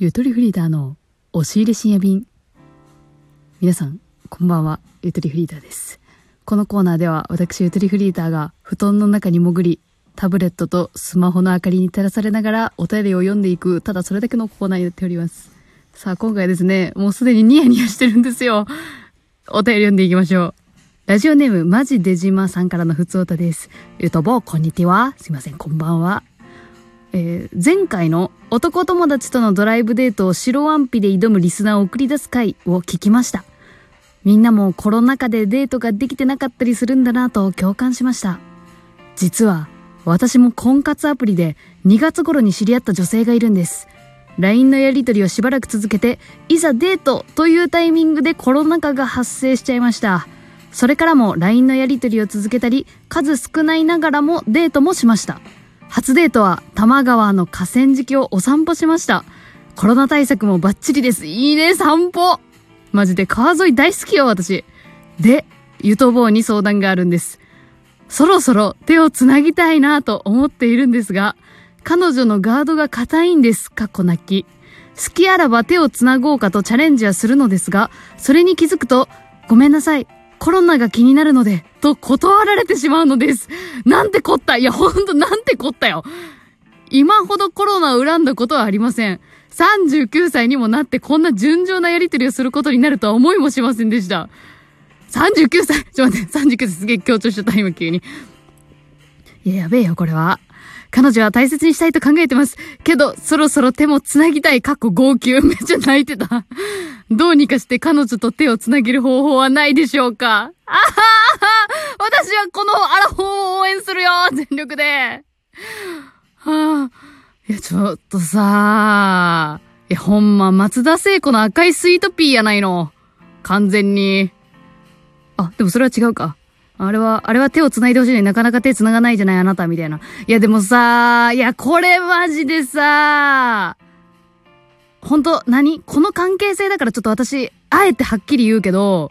ゆとりフリーターの押し入れ深夜便。皆さん、こんばんは。ゆとりフリーターです。このコーナーでは私ゆとりフリーターが布団の中に潜り、タブレットとスマホの明かりに照らされながらお便りを読んでいく、ただそれだけのコーナーになっております。さあ、今回ですね、もうすでにニヤニヤしてるんですよ。お便り読んでいきましょう。ラジオネーム、マジデジマさんからのふつおたです。ゆとぼ、こんにちは。すいません、こんばんは。えー前回の男友達とのドライブデートを白ワンピで挑むリスナーを送り出す回を聞きました。みんなもコロナ禍でデートができてなかったりするんだなと共感しました。実は私も婚活アプリで2月頃に知り合った女性がいるんです。LINE のやり取りをしばらく続けて、いざデートというタイミングでコロナ禍が発生しちゃいました。それからも LINE のやり取りを続けたり、数少ないながらもデートもしました。初デートは多摩川の河川敷をお散歩しました。コロナ対策もバッチリです。いいね、散歩マジで川沿い大好きよ、私。で、ゆとぼうに相談があるんです。そろそろ手をつなぎたいなと思っているんですが、彼女のガードが硬いんです。かっこ泣き。好きあらば手をつなごうかとチャレンジはするのですが、それに気づくと、ごめんなさい。コロナが気になるので、と断られてしまうのです。なんてこった。いや、ほんとなんてこったよ。今ほどコロナを恨んだことはありません。39歳にもなってこんな順調なやりとりをすることになるとは思いもしませんでした。39歳ちょっと待って、39歳すげえ強調しちゃった、今急に。いや、やべえよ、これは。彼女は大切にしたいと考えてます。けど、そろそろ手もつなぎたい、かっこ号泣。めっちゃ泣いてた。どうにかして彼女と手をつなげる方法はないでしょうか？あはは私はこのアラフォーを応援するよ全力ではあ、いや、ちょっとさいや、ほんま、松田聖子の赤いスイートピーやないの。完全に。あ、でもそれは違うか。あれは、あれは手を繋いでほしいのになかなか手繋がないじゃないあなた、みたいな。いや、でもさあいや、これマジでさ本当何？この関係性だからちょっと私、あえてはっきり言うけど、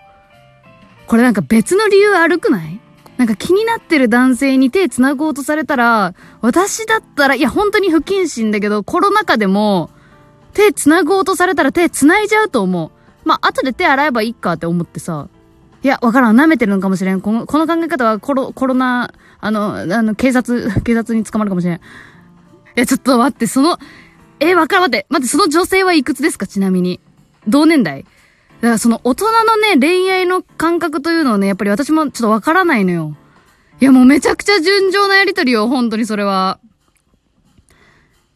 これなんか別の理由悪くない？なんか気になってる男性に手繋ごうとされたら、私だったら、いや本当に不謹慎だけど、コロナ禍でも、手繋ごうとされたら手繋いじゃうと思う。まあ、後で手洗えばいいかって思ってさ。いや、わからん。舐めてるのかもしれん。この、この考え方はコロ、コロナ、あの、あの、警察、警察に捕まるかもしれん。いや、ちょっと待って、その、え、わからん、待って、待って、その女性はいくつですか？ちなみに。同年代だからその大人のね、恋愛の感覚というのをね、やっぱり私もちょっとわからないのよ。いや、もうめちゃくちゃ純情なやりとりよ、本当にそれは。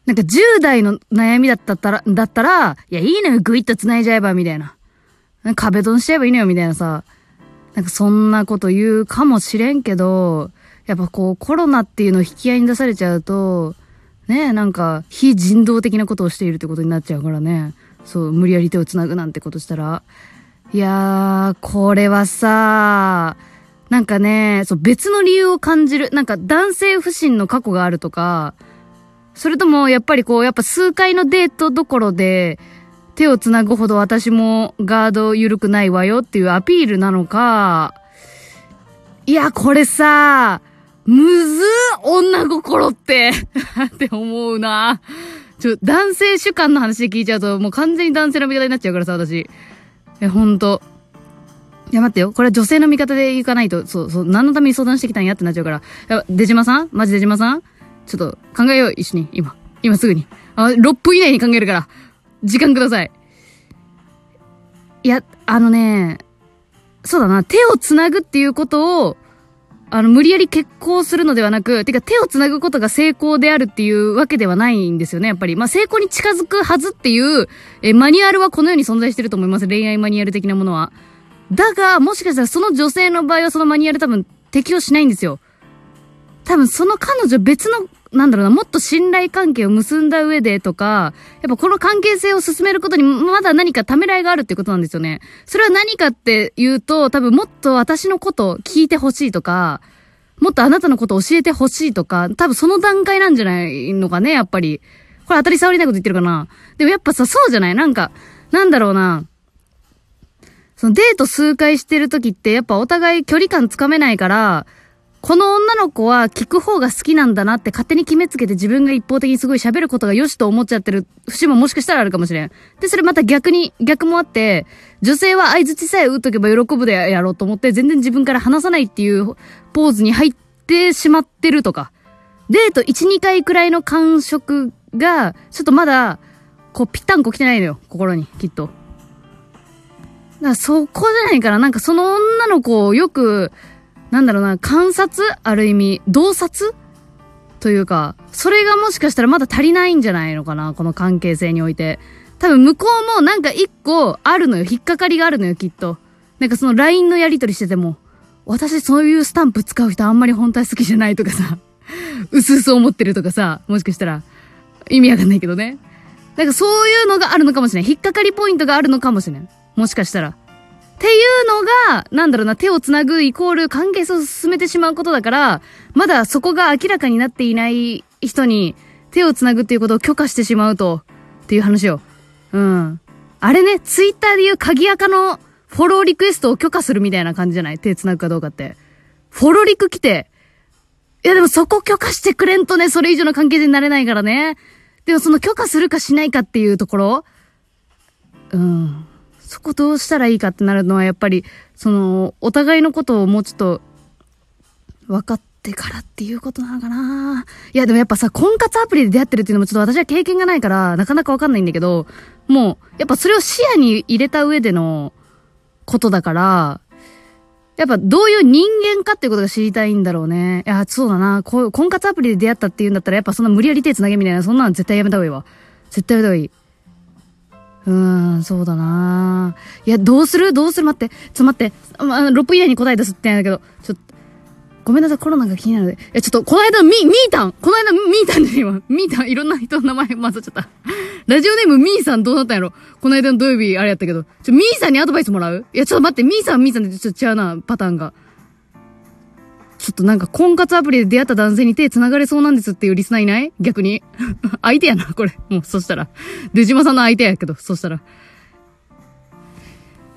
なんか10代の悩みだったら、だったら、いや、いいのよ、ぐいっと繋いじゃえば、みたいな。壁ドンしちゃえばいいのよ、みたいなさ。なんかそんなこと言うかもしれんけど、やっぱこうコロナっていうのを引き合いに出されちゃうと、ねえ、なんか非人道的なことをしているってことになっちゃうからね。そう、無理やり手を繋ぐなんてことしたら。いやー、これはさ、なんかね、そう別の理由を感じる。なんか男性不信の過去があるとか、それともやっぱりこう、やっぱ数回のデートどころで、手を繋ぐほど私もガード緩くないわよっていうアピールなのか、いや、これさ、むず女心って って思うな。ちょ、男性主観の話で聞いちゃうと、もう完全に男性の味方になっちゃうからさ、私。え、ほんと。いや、待ってよ。これは女性の味方で行かないと、そう、そう、何のために相談してきたんやってなっちゃうから。や出島さん？マジ出島さん？ちょっと考えよう、一緒に。今。今すぐに。あ、6分以内に考えるから。時間ください。いや、あのね、そうだな、手を繋ぐっていうことを、あの、無理やり結婚するのではなく、てか手を繋ぐことが成功であるっていうわけではないんですよね、やっぱり。まあ、成功に近づくはずっていう、え、マニュアルはこのように存在してると思います。恋愛マニュアル的なものは。だが、もしかしたらその女性の場合はそのマニュアル多分適用しないんですよ。多分その彼女別の、なんだろうな、もっと信頼関係を結んだ上でとか、やっぱこの関係性を進めることにまだ何かためらいがあるってことなんですよね。それは何かっていうと、多分もっと私のこと聞いてほしいとか、もっとあなたのこと教えてほしいとか、多分その段階なんじゃないのかね、やっぱり。これ当たり障りないこと言ってるかな。でもやっぱさ、そうじゃない？なんか、なんだろうな。そのデート数回してる時って、やっぱお互い距離感つかめないから、この女の子は聞く方が好きなんだなって勝手に決めつけて自分が一方的にすごい喋ることが良しと思っちゃってる節ももしかしたらあるかもしれん。で、それまた逆に、逆もあって、女性は相槌さえ打っとけば喜ぶでやろうと思って全然自分から話さないっていうポーズに入ってしまってるとか。デート1、2回くらいの感触が、ちょっとまだ、こう、ぴったんこ来てないのよ。心に、きっと。だからそこじゃないから、なんかその女の子をよく、なんだろうな、観察ある意味、洞察というか、それがもしかしたらまだ足りないんじゃないのかなこの関係性において。多分向こうもなんか一個あるのよ。引っかかりがあるのよ、きっと。なんかその LINE のやり取りしてても、私そういうスタンプ使う人あんまり本体好きじゃないとかさ、うすうす思ってるとかさ、もしかしたら、意味わかんないけどね。なんかそういうのがあるのかもしれない。引っかかりポイントがあるのかもしれない。もしかしたら。っていうのが、なんだろうな、手をつなぐイコール関係性を進めてしまうことだから、まだそこが明らかになっていない人に手をつなぐっていうことを許可してしまうと、っていう話を。うん。あれね、ツイッターで言う鍵垢のフォローリクエストを許可するみたいな感じじゃない？手つなぐかどうかって。フォロリク来て、いやでもそこ許可してくれんとね、それ以上の関係性になれないからね。でもその許可するかしないかっていうところ？うん。そこどうしたらいいかってなるのはやっぱり、その、お互いのことをもうちょっと、分かってからっていうことなのかないやでもやっぱさ、婚活アプリで出会ってるっていうのもちょっと私は経験がないから、なかなかわかんないんだけど、もう、やっぱそれを視野に入れた上でのことだから、やっぱどういう人間かっていうことが知りたいんだろうね。いや、そうだな。こう、婚活アプリで出会ったっていうんだったら、やっぱそんな無理やり手繋げみたいな、そんなの絶対やめた方がいいわ。絶対やめた方がいい。うーん、そうだないや、どうする？どうする？待って。ちょっと待って。ま、6分以内に答え出すって言うんだけど、ちょっと、ごめんなさい、コロナが気になるで。え、ちょっと、この間、み、みーたんこの間、みーたんで今、みーたん、いろんな人の名前混ざっちゃった。ラジオネームみーさんどうなったんやろこの間の土曜日、あれやったけど。ちょ、みーさんにアドバイスもらう？いや、ちょっと待って、みーさん、みーさんでちょっと違うな、パターンが。ちょっとなんか婚活アプリで出会った男性に手繋がれそうなんですっていうリスナーいない？逆に。相手やな、これ。もう、そしたら。出島さんの相手やけど、そしたら。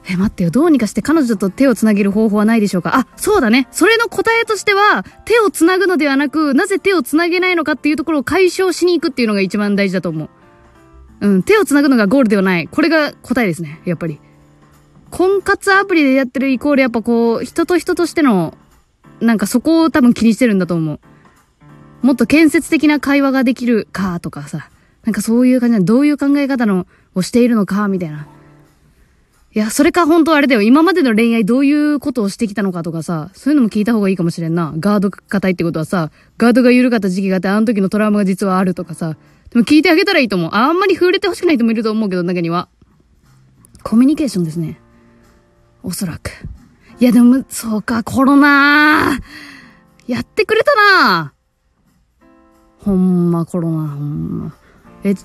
え、待ってよ。どうにかして彼女と手を繋げる方法はないでしょうか？あ、そうだね。それの答えとしては、手を繋ぐのではなく、なぜ手を繋げないのかっていうところを解消しに行くっていうのが一番大事だと思う。うん、手を繋ぐのがゴールではない。これが答えですね。やっぱり。婚活アプリでやってるイコールやっぱこう、人と人としてのなんかそこを多分気にしてるんだと思う。もっと建設的な会話ができるかとかさ、なんかそういう感じなどういう考え方のをしているのかみたいな。いや、それか本当あれだよ。今までの恋愛どういうことをしてきたのかとかさ、そういうのも聞いた方がいいかもしれんな。ガード硬いってことはさ、ガードが緩かった時期があって、あの時のトラウマが実はあるとかさ。でも聞いてあげたらいいと思う。あんまり触れてほしくない人もいると思うけど、中には。コミュニケーションですね。おそらく。いやでも、そうか、コロナやってくれたなほんま、コロナ、ほんま。え、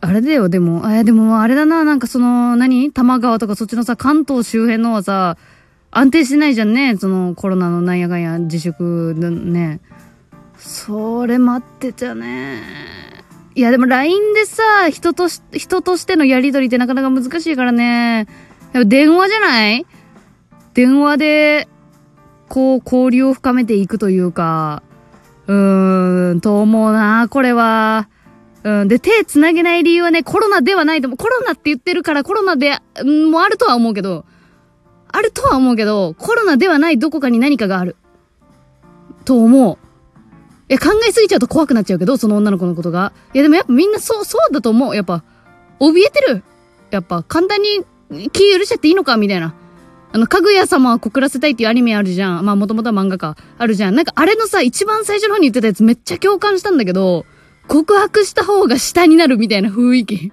あれだよ、でも、え、でも、あれだな、なんかその、何？玉川とかそっちのさ、関東周辺のはさ、安定してないじゃんね、そのコロナのなんやかんや自粛のね。それ待ってちゃね。いや、でも LINE でさ、人とし、人としてのやりとりってなかなか難しいからね。やっぱ電話じゃない？電話で、こう、交流を深めていくというか、うーん、と思うな、これは。うん、で、手繋げない理由はね、コロナではないと思う。コロナって言ってるからコロナで、ん、もあるとは思うけど、あるとは思うけど、コロナではないどこかに何かがある。と思う。いや、考えすぎちゃうと怖くなっちゃうけど、その女の子のことが。いや、でもやっぱみんなそう、そうだと思う。やっぱ、怯えてる。やっぱ、簡単に気許しちゃっていいのかみたいな。あの、かぐや様は告らせたいっていうアニメあるじゃん。まあ、もともとは漫画か。あるじゃん。なんか、あれのさ、一番最初の方に言ってたやつめっちゃ共感したんだけど、告白した方が下になるみたいな雰囲気。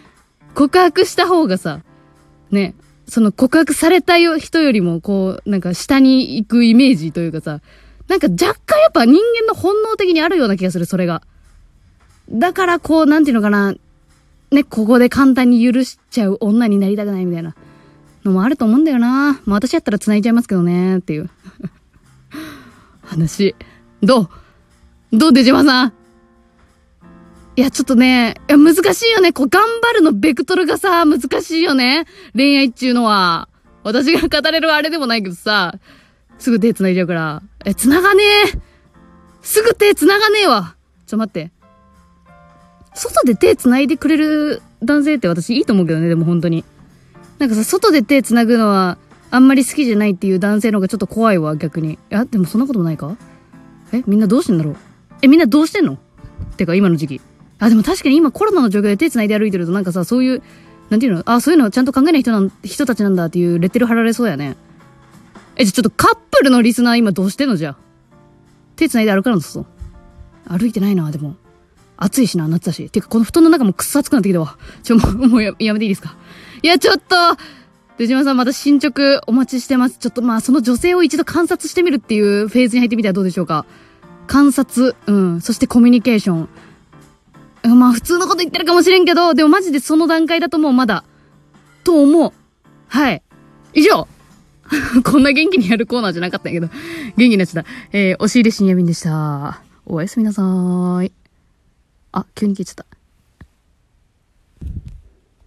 告白した方がさ、ね、その告白された人よりも、こう、なんか下に行くイメージというかさ、なんか若干やっぱ人間の本能的にあるような気がする、それが。だからこう、なんていうのかな、ね、ここで簡単に許しちゃう女になりたくないみたいな。のもあると思うんだよな。まあ私やったら繋いじゃいますけどね、っていう。話。どう？どう出島さん？いや、ちょっとね、いや、難しいよね。こう、頑張るのベクトルがさ、難しいよね。恋愛っていうのは。私が語れるあれでもないけどさ、すぐ手繋いじゃうから。え、繋がねえすぐ手繋がねえわちょっと、待って。外で手繋いでくれる男性って私いいと思うけどね、でも本当に。なんかさ、外で手繋ぐのは、あんまり好きじゃないっていう男性の方がちょっと怖いわ、逆に。いや、でもそんなこともないか？え、みんなどうしてんだろう？え、みんなどうしてんの？てか、今の時期。あ、でも確かに今コロナの状況で手繋いで歩いてるとなんかさ、そういう、なんていうの？あ、そういうのちゃんと考えない人なん、人たちなんだっていうレッテル貼られそうやね。え、じゃ、ちょっとカップルのリスナー今どうしてんの？じゃあ。手繋いで歩かんのそう。歩いてないな、でも。暑いしな、夏だし。てか、この布団の中もくっそ暑くなってきたわ。ちょ、もう、もうややめていいですか？いや、ちょっと出島さんまた進捗お待ちしてます。ちょっとまあ、その女性を一度観察してみるっていうフェーズに入ってみてはどうでしょうか。観察、うん。そしてコミュニケーション。まあ、普通のこと言ってるかもしれんけど、でもマジでその段階だともうまだ、と思う。はい。以上 こんな元気にやるコーナーじゃなかったんやけど、元気になっちゃった。えー、押し入れ深夜便でした。おやすみなさーい。あ、急に消えちゃった。